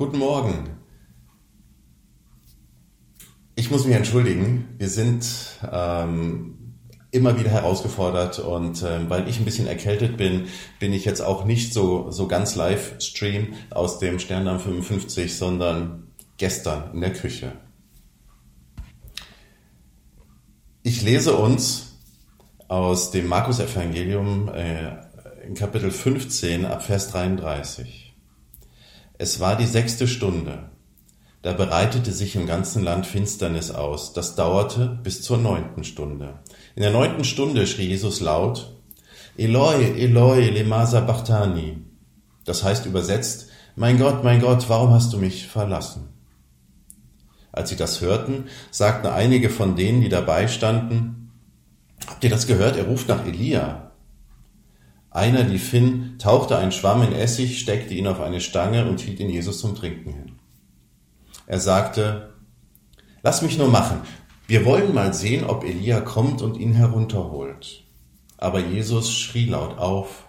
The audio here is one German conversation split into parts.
Guten Morgen. Ich muss mich entschuldigen. Wir sind ähm, immer wieder herausgefordert und ähm, weil ich ein bisschen erkältet bin, bin ich jetzt auch nicht so, so ganz Livestream aus dem Sterndamm 55, sondern gestern in der Küche. Ich lese uns aus dem Markus-Evangelium äh, in Kapitel 15 ab Vers 33. Es war die sechste Stunde. Da bereitete sich im ganzen Land Finsternis aus. Das dauerte bis zur neunten Stunde. In der neunten Stunde schrie Jesus laut, Eloi, Eloi, lema sabachthani. Das heißt übersetzt, mein Gott, mein Gott, warum hast du mich verlassen? Als sie das hörten, sagten einige von denen, die dabei standen, habt ihr das gehört? Er ruft nach Elia. Einer lief hin, tauchte einen Schwamm in Essig, steckte ihn auf eine Stange und hielt ihn Jesus zum Trinken hin. Er sagte, lass mich nur machen. Wir wollen mal sehen, ob Elia kommt und ihn herunterholt. Aber Jesus schrie laut auf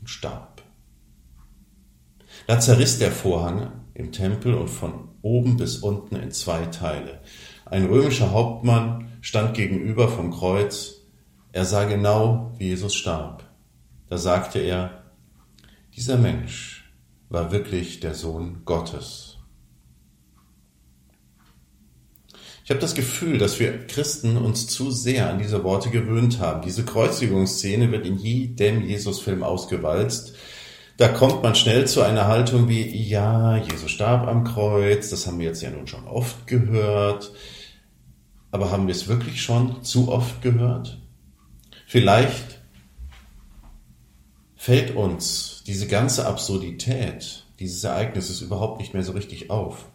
und starb. Da zerriss der Vorhang im Tempel und von oben bis unten in zwei Teile. Ein römischer Hauptmann stand gegenüber vom Kreuz. Er sah genau, wie Jesus starb. Da sagte er, dieser Mensch war wirklich der Sohn Gottes. Ich habe das Gefühl, dass wir Christen uns zu sehr an diese Worte gewöhnt haben. Diese Kreuzigungsszene wird in jedem Jesus-Film ausgewalzt. Da kommt man schnell zu einer Haltung wie, ja, Jesus starb am Kreuz, das haben wir jetzt ja nun schon oft gehört. Aber haben wir es wirklich schon zu oft gehört? Vielleicht fällt uns diese ganze Absurdität dieses Ereignisses überhaupt nicht mehr so richtig auf.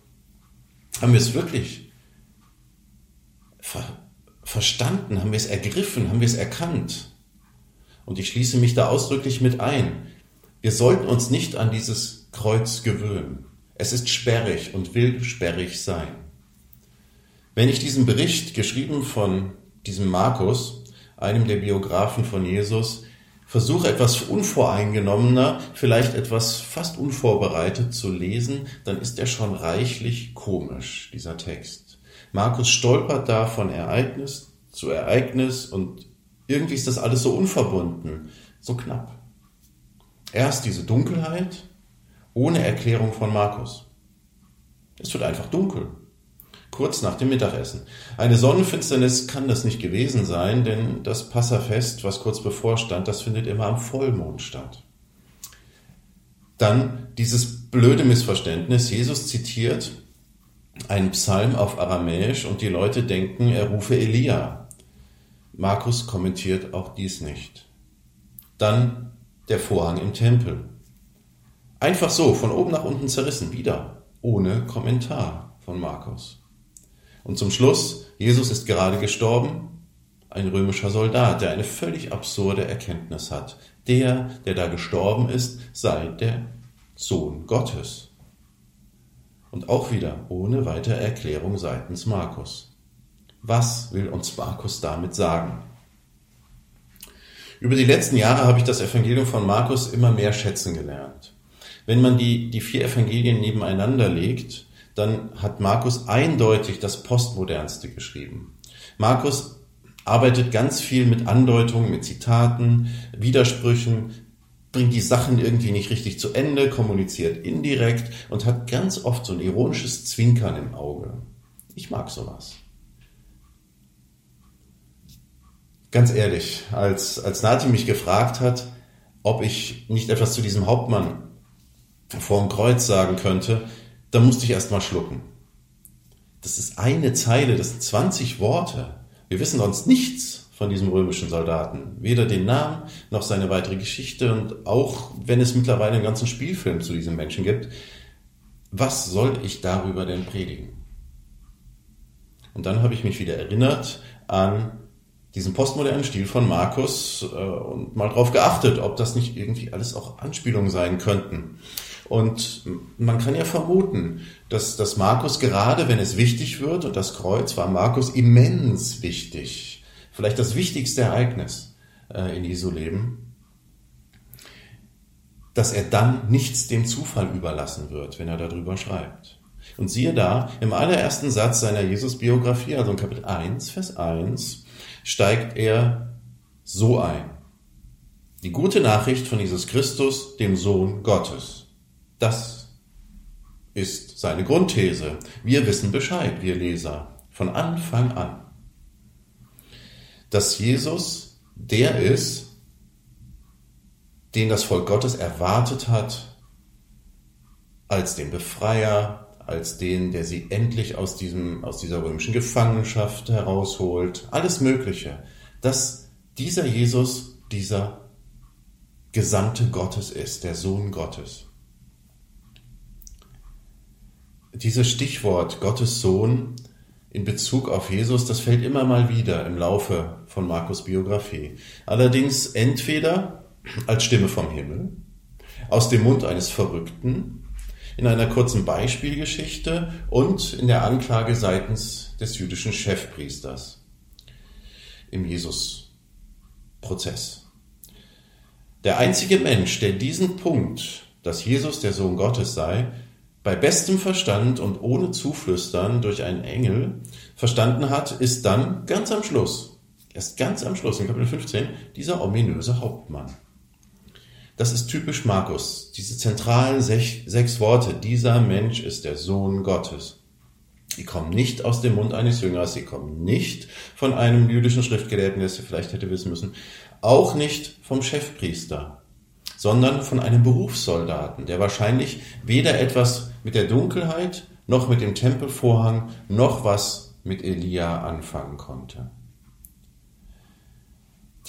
Haben wir es wirklich ver verstanden, haben wir es ergriffen, haben wir es erkannt. Und ich schließe mich da ausdrücklich mit ein. Wir sollten uns nicht an dieses Kreuz gewöhnen. Es ist sperrig und will sperrig sein. Wenn ich diesen Bericht, geschrieben von diesem Markus, einem der Biografen von Jesus, versuche etwas unvoreingenommener, vielleicht etwas fast unvorbereitet zu lesen, dann ist er schon reichlich komisch, dieser Text. Markus stolpert da von Ereignis zu Ereignis und irgendwie ist das alles so unverbunden, so knapp. Erst diese Dunkelheit ohne Erklärung von Markus. Es wird einfach dunkel. Kurz nach dem Mittagessen. Eine Sonnenfinsternis kann das nicht gewesen sein, denn das Passafest, was kurz bevorstand, das findet immer am Vollmond statt. Dann dieses blöde Missverständnis. Jesus zitiert ein Psalm auf Aramäisch und die Leute denken, er rufe Elia. Markus kommentiert auch dies nicht. Dann der Vorhang im Tempel. Einfach so, von oben nach unten zerrissen, wieder, ohne Kommentar von Markus. Und zum Schluss, Jesus ist gerade gestorben, ein römischer Soldat, der eine völlig absurde Erkenntnis hat. Der, der da gestorben ist, sei der Sohn Gottes. Und auch wieder ohne weitere Erklärung seitens Markus. Was will uns Markus damit sagen? Über die letzten Jahre habe ich das Evangelium von Markus immer mehr schätzen gelernt. Wenn man die, die vier Evangelien nebeneinander legt, dann hat Markus eindeutig das Postmodernste geschrieben. Markus arbeitet ganz viel mit Andeutungen, mit Zitaten, Widersprüchen, bringt die Sachen irgendwie nicht richtig zu Ende, kommuniziert indirekt und hat ganz oft so ein ironisches Zwinkern im Auge. Ich mag sowas. Ganz ehrlich, als, als Nati mich gefragt hat, ob ich nicht etwas zu diesem Hauptmann vor dem Kreuz sagen könnte, da musste ich erst mal schlucken. Das ist eine Zeile, das sind 20 Worte. Wir wissen sonst nichts von diesem römischen Soldaten. Weder den Namen noch seine weitere Geschichte und auch wenn es mittlerweile einen ganzen Spielfilm zu diesem Menschen gibt, was soll ich darüber denn predigen? Und dann habe ich mich wieder erinnert an diesen postmodernen Stil von Markus äh, und mal darauf geachtet, ob das nicht irgendwie alles auch Anspielungen sein könnten. Und man kann ja vermuten, dass, dass Markus gerade, wenn es wichtig wird, und das Kreuz war Markus immens wichtig, vielleicht das wichtigste Ereignis äh, in Jesu Leben, dass er dann nichts dem Zufall überlassen wird, wenn er darüber schreibt. Und siehe da, im allerersten Satz seiner Jesus-Biografie, also in Kapitel 1, Vers 1, steigt er so ein. Die gute Nachricht von Jesus Christus, dem Sohn Gottes. Das ist seine Grundthese. Wir wissen Bescheid, wir Leser, von Anfang an. Dass Jesus der ist, den das Volk Gottes erwartet hat, als den Befreier, als den, der sie endlich aus, diesem, aus dieser römischen Gefangenschaft herausholt, alles Mögliche, dass dieser Jesus dieser Gesandte Gottes ist, der Sohn Gottes. Dieses Stichwort Gottes Sohn in Bezug auf Jesus, das fällt immer mal wieder im Laufe von Markus Biografie. Allerdings entweder als Stimme vom Himmel, aus dem Mund eines Verrückten, in einer kurzen Beispielgeschichte und in der Anklage seitens des jüdischen Chefpriesters im Jesus-Prozess. Der einzige Mensch, der diesen Punkt, dass Jesus der Sohn Gottes sei, bei bestem Verstand und ohne Zuflüstern durch einen Engel verstanden hat, ist dann ganz am Schluss, erst ganz am Schluss in Kapitel 15, dieser ominöse Hauptmann. Das ist typisch Markus, diese zentralen sech, sechs Worte. Dieser Mensch ist der Sohn Gottes. Die kommen nicht aus dem Mund eines Jüngers, sie kommen nicht von einem jüdischen Schriftgelehrten, der es vielleicht hätte wissen müssen, auch nicht vom Chefpriester, sondern von einem Berufssoldaten, der wahrscheinlich weder etwas mit der Dunkelheit noch mit dem Tempelvorhang noch was mit Elia anfangen konnte.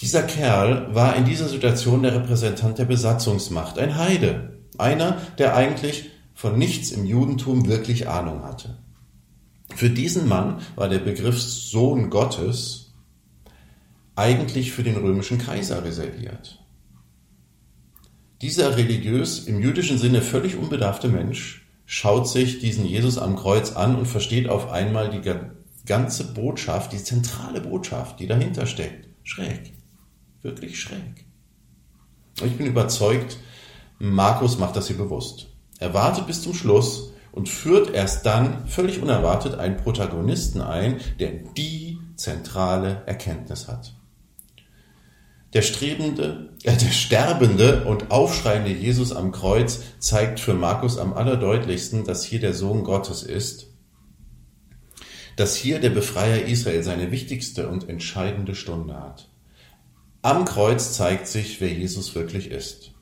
Dieser Kerl war in dieser Situation der Repräsentant der Besatzungsmacht, ein Heide, einer, der eigentlich von nichts im Judentum wirklich Ahnung hatte. Für diesen Mann war der Begriff Sohn Gottes eigentlich für den römischen Kaiser reserviert. Dieser religiös im jüdischen Sinne völlig unbedarfte Mensch schaut sich diesen Jesus am Kreuz an und versteht auf einmal die ganze Botschaft, die zentrale Botschaft, die dahinter steckt, schräg wirklich schräg. Ich bin überzeugt, Markus macht das hier bewusst. Er wartet bis zum Schluss und führt erst dann völlig unerwartet einen Protagonisten ein, der die zentrale Erkenntnis hat. Der strebende, äh, der sterbende und aufschreiende Jesus am Kreuz zeigt für Markus am allerdeutlichsten, dass hier der Sohn Gottes ist, dass hier der Befreier Israel seine wichtigste und entscheidende Stunde hat. Am Kreuz zeigt sich, wer Jesus wirklich ist.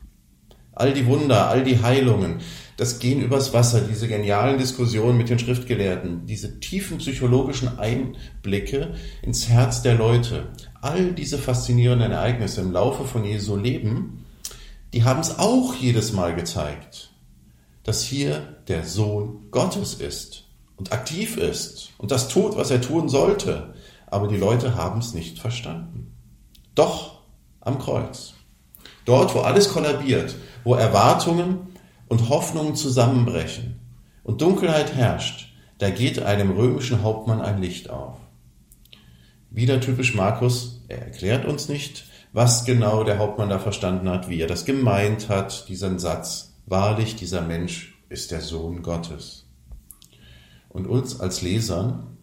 All die Wunder, all die Heilungen, das Gehen übers Wasser, diese genialen Diskussionen mit den Schriftgelehrten, diese tiefen psychologischen Einblicke ins Herz der Leute, all diese faszinierenden Ereignisse im Laufe von Jesu Leben, die haben es auch jedes Mal gezeigt, dass hier der Sohn Gottes ist und aktiv ist und das tut, was er tun sollte, aber die Leute haben es nicht verstanden. Doch am Kreuz. Dort, wo alles kollabiert, wo Erwartungen und Hoffnungen zusammenbrechen und Dunkelheit herrscht, da geht einem römischen Hauptmann ein Licht auf. Wieder typisch Markus, er erklärt uns nicht, was genau der Hauptmann da verstanden hat, wie er das gemeint hat, diesen Satz. Wahrlich, dieser Mensch ist der Sohn Gottes. Und uns als Lesern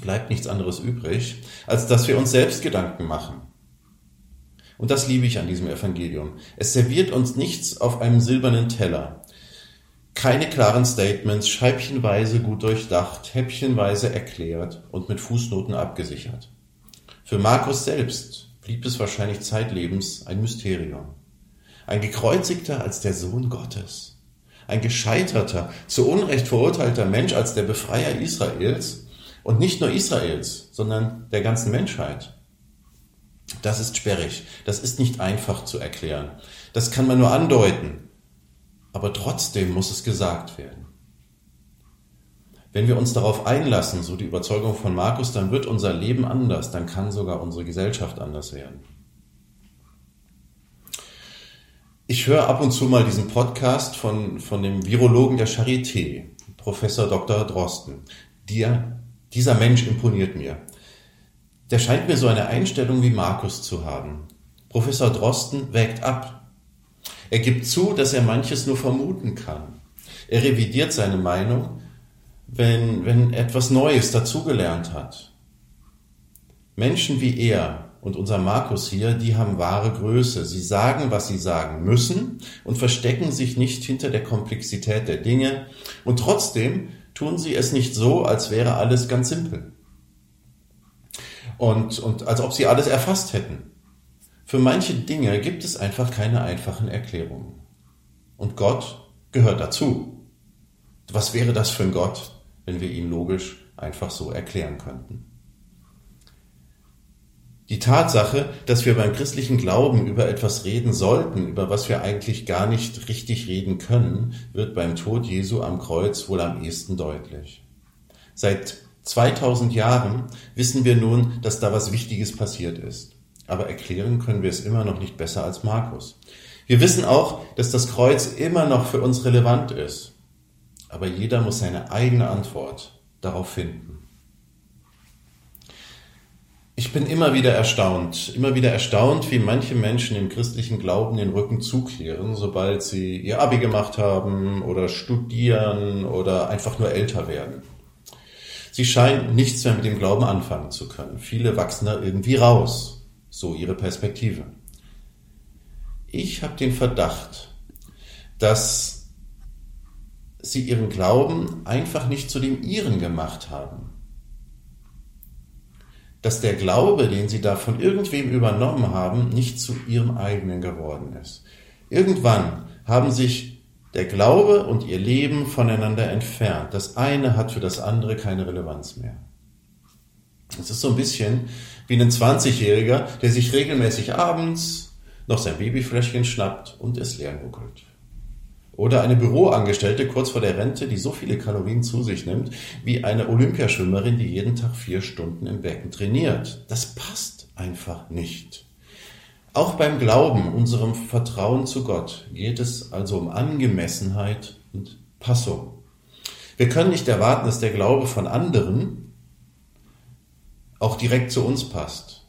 bleibt nichts anderes übrig, als dass wir uns selbst Gedanken machen. Und das liebe ich an diesem Evangelium. Es serviert uns nichts auf einem silbernen Teller. Keine klaren Statements, scheibchenweise gut durchdacht, häppchenweise erklärt und mit Fußnoten abgesichert. Für Markus selbst blieb es wahrscheinlich zeitlebens ein Mysterium. Ein gekreuzigter als der Sohn Gottes. Ein gescheiterter, zu Unrecht verurteilter Mensch als der Befreier Israels und nicht nur Israels, sondern der ganzen Menschheit. Das ist sperrig. Das ist nicht einfach zu erklären. Das kann man nur andeuten. Aber trotzdem muss es gesagt werden. Wenn wir uns darauf einlassen, so die Überzeugung von Markus, dann wird unser Leben anders, dann kann sogar unsere Gesellschaft anders werden. Ich höre ab und zu mal diesen Podcast von, von dem Virologen der Charité, Professor Dr. Drosten. Der, dieser Mensch imponiert mir. Der scheint mir so eine Einstellung wie Markus zu haben. Professor Drosten wägt ab. Er gibt zu, dass er manches nur vermuten kann. Er revidiert seine Meinung, wenn, wenn etwas Neues dazugelernt hat. Menschen wie er und unser Markus hier, die haben wahre Größe. Sie sagen, was sie sagen müssen und verstecken sich nicht hinter der Komplexität der Dinge. Und trotzdem tun sie es nicht so, als wäre alles ganz simpel. Und, und als ob sie alles erfasst hätten. Für manche Dinge gibt es einfach keine einfachen Erklärungen. Und Gott gehört dazu. Was wäre das für ein Gott, wenn wir ihn logisch einfach so erklären könnten. Die Tatsache, dass wir beim christlichen Glauben über etwas reden sollten, über was wir eigentlich gar nicht richtig reden können, wird beim Tod Jesu am Kreuz wohl am ehesten deutlich. Seit 2000 Jahren wissen wir nun, dass da was Wichtiges passiert ist. Aber erklären können wir es immer noch nicht besser als Markus. Wir wissen auch, dass das Kreuz immer noch für uns relevant ist aber jeder muss seine eigene Antwort darauf finden. Ich bin immer wieder erstaunt, immer wieder erstaunt, wie manche Menschen im christlichen Glauben den Rücken zukehren, sobald sie ihr Abi gemacht haben oder studieren oder einfach nur älter werden. Sie scheinen nichts mehr mit dem Glauben anfangen zu können. Viele wachsen da irgendwie raus. So ihre Perspektive. Ich habe den Verdacht, dass sie ihren Glauben einfach nicht zu dem ihren gemacht haben. Dass der Glaube, den sie da von irgendwem übernommen haben, nicht zu ihrem eigenen geworden ist. Irgendwann haben sich der Glaube und ihr Leben voneinander entfernt. Das eine hat für das andere keine Relevanz mehr. Es ist so ein bisschen wie ein 20-Jähriger, der sich regelmäßig abends noch sein Babyfläschchen schnappt und es leer nuckelt. Oder eine Büroangestellte kurz vor der Rente, die so viele Kalorien zu sich nimmt, wie eine Olympiaschwimmerin, die jeden Tag vier Stunden im Becken trainiert. Das passt einfach nicht. Auch beim Glauben, unserem Vertrauen zu Gott, geht es also um Angemessenheit und Passung. Wir können nicht erwarten, dass der Glaube von anderen auch direkt zu uns passt.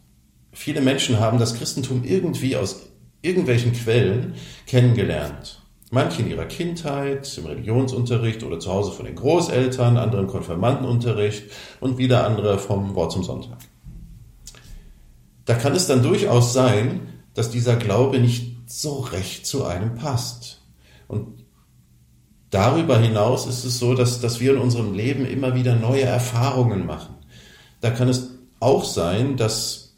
Viele Menschen haben das Christentum irgendwie aus irgendwelchen Quellen kennengelernt. Manche in ihrer Kindheit, im Religionsunterricht oder zu Hause von den Großeltern, andere im Konfirmandenunterricht und wieder andere vom Wort zum Sonntag. Da kann es dann durchaus sein, dass dieser Glaube nicht so recht zu einem passt. Und darüber hinaus ist es so, dass, dass wir in unserem Leben immer wieder neue Erfahrungen machen. Da kann es auch sein, dass,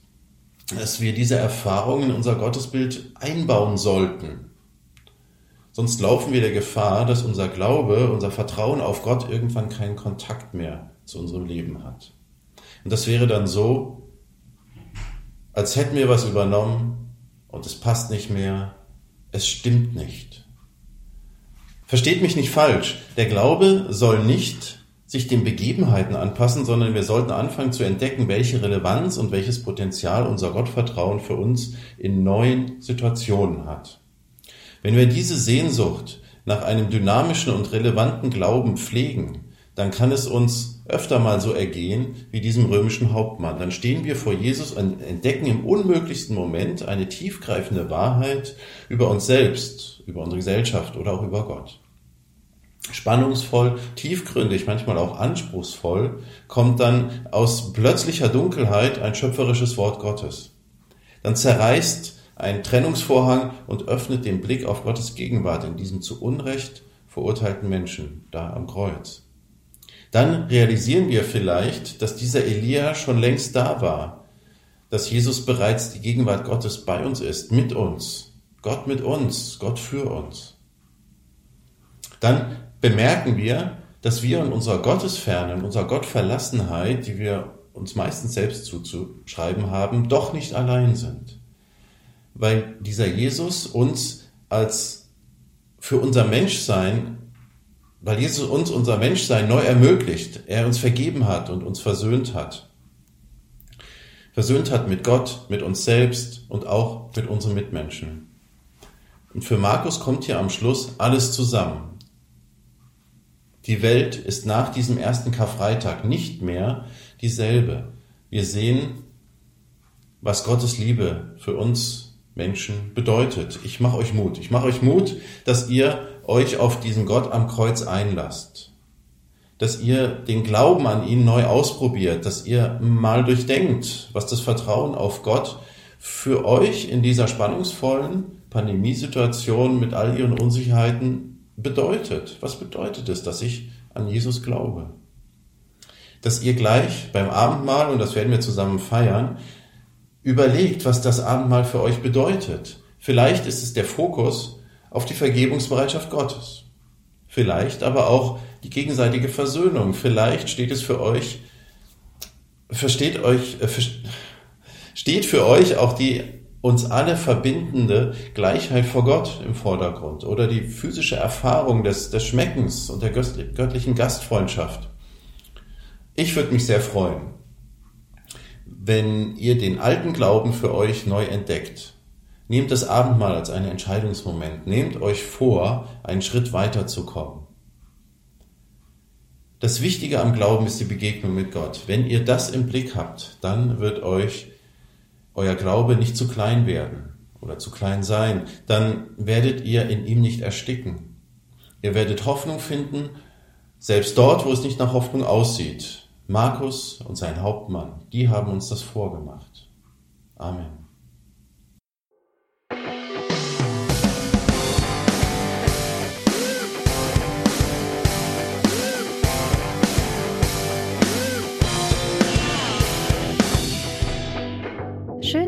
dass wir diese Erfahrungen in unser Gottesbild einbauen sollten. Sonst laufen wir der Gefahr, dass unser Glaube, unser Vertrauen auf Gott irgendwann keinen Kontakt mehr zu unserem Leben hat. Und das wäre dann so, als hätten wir was übernommen und es passt nicht mehr, es stimmt nicht. Versteht mich nicht falsch, der Glaube soll nicht sich den Begebenheiten anpassen, sondern wir sollten anfangen zu entdecken, welche Relevanz und welches Potenzial unser Gottvertrauen für uns in neuen Situationen hat. Wenn wir diese Sehnsucht nach einem dynamischen und relevanten Glauben pflegen, dann kann es uns öfter mal so ergehen wie diesem römischen Hauptmann. Dann stehen wir vor Jesus und entdecken im unmöglichsten Moment eine tiefgreifende Wahrheit über uns selbst, über unsere Gesellschaft oder auch über Gott. Spannungsvoll, tiefgründig, manchmal auch anspruchsvoll, kommt dann aus plötzlicher Dunkelheit ein schöpferisches Wort Gottes. Dann zerreißt ein Trennungsvorhang und öffnet den Blick auf Gottes Gegenwart in diesem zu Unrecht verurteilten Menschen da am Kreuz. Dann realisieren wir vielleicht, dass dieser Elia schon längst da war, dass Jesus bereits die Gegenwart Gottes bei uns ist, mit uns, Gott mit uns, Gott für uns. Dann bemerken wir, dass wir in unserer Gottesferne, in unserer Gottverlassenheit, die wir uns meistens selbst zuzuschreiben haben, doch nicht allein sind. Weil dieser Jesus uns als für unser Menschsein, weil Jesus uns unser Menschsein neu ermöglicht, er uns vergeben hat und uns versöhnt hat. Versöhnt hat mit Gott, mit uns selbst und auch mit unseren Mitmenschen. Und für Markus kommt hier am Schluss alles zusammen. Die Welt ist nach diesem ersten Karfreitag nicht mehr dieselbe. Wir sehen, was Gottes Liebe für uns Menschen bedeutet. Ich mache euch Mut. Ich mache euch Mut, dass ihr euch auf diesen Gott am Kreuz einlasst. Dass ihr den Glauben an ihn neu ausprobiert, dass ihr mal durchdenkt, was das Vertrauen auf Gott für euch in dieser spannungsvollen Pandemiesituation mit all ihren Unsicherheiten bedeutet. Was bedeutet es, dass ich an Jesus glaube? Dass ihr gleich beim Abendmahl, und das werden wir zusammen feiern, überlegt, was das Abendmahl für euch bedeutet. Vielleicht ist es der Fokus auf die Vergebungsbereitschaft Gottes. Vielleicht aber auch die gegenseitige Versöhnung. Vielleicht steht es für euch, versteht euch, äh, steht für euch auch die uns alle verbindende Gleichheit vor Gott im Vordergrund oder die physische Erfahrung des, des Schmeckens und der göttlichen Gastfreundschaft. Ich würde mich sehr freuen, wenn ihr den alten Glauben für euch neu entdeckt. Nehmt das Abendmahl als einen Entscheidungsmoment. Nehmt euch vor, einen Schritt weiter zu kommen. Das Wichtige am Glauben ist die Begegnung mit Gott. Wenn ihr das im Blick habt, dann wird euch euer Glaube nicht zu klein werden oder zu klein sein, dann werdet ihr in ihm nicht ersticken. Ihr werdet Hoffnung finden, selbst dort, wo es nicht nach Hoffnung aussieht. Markus und sein Hauptmann, die haben uns das vorgemacht. Amen.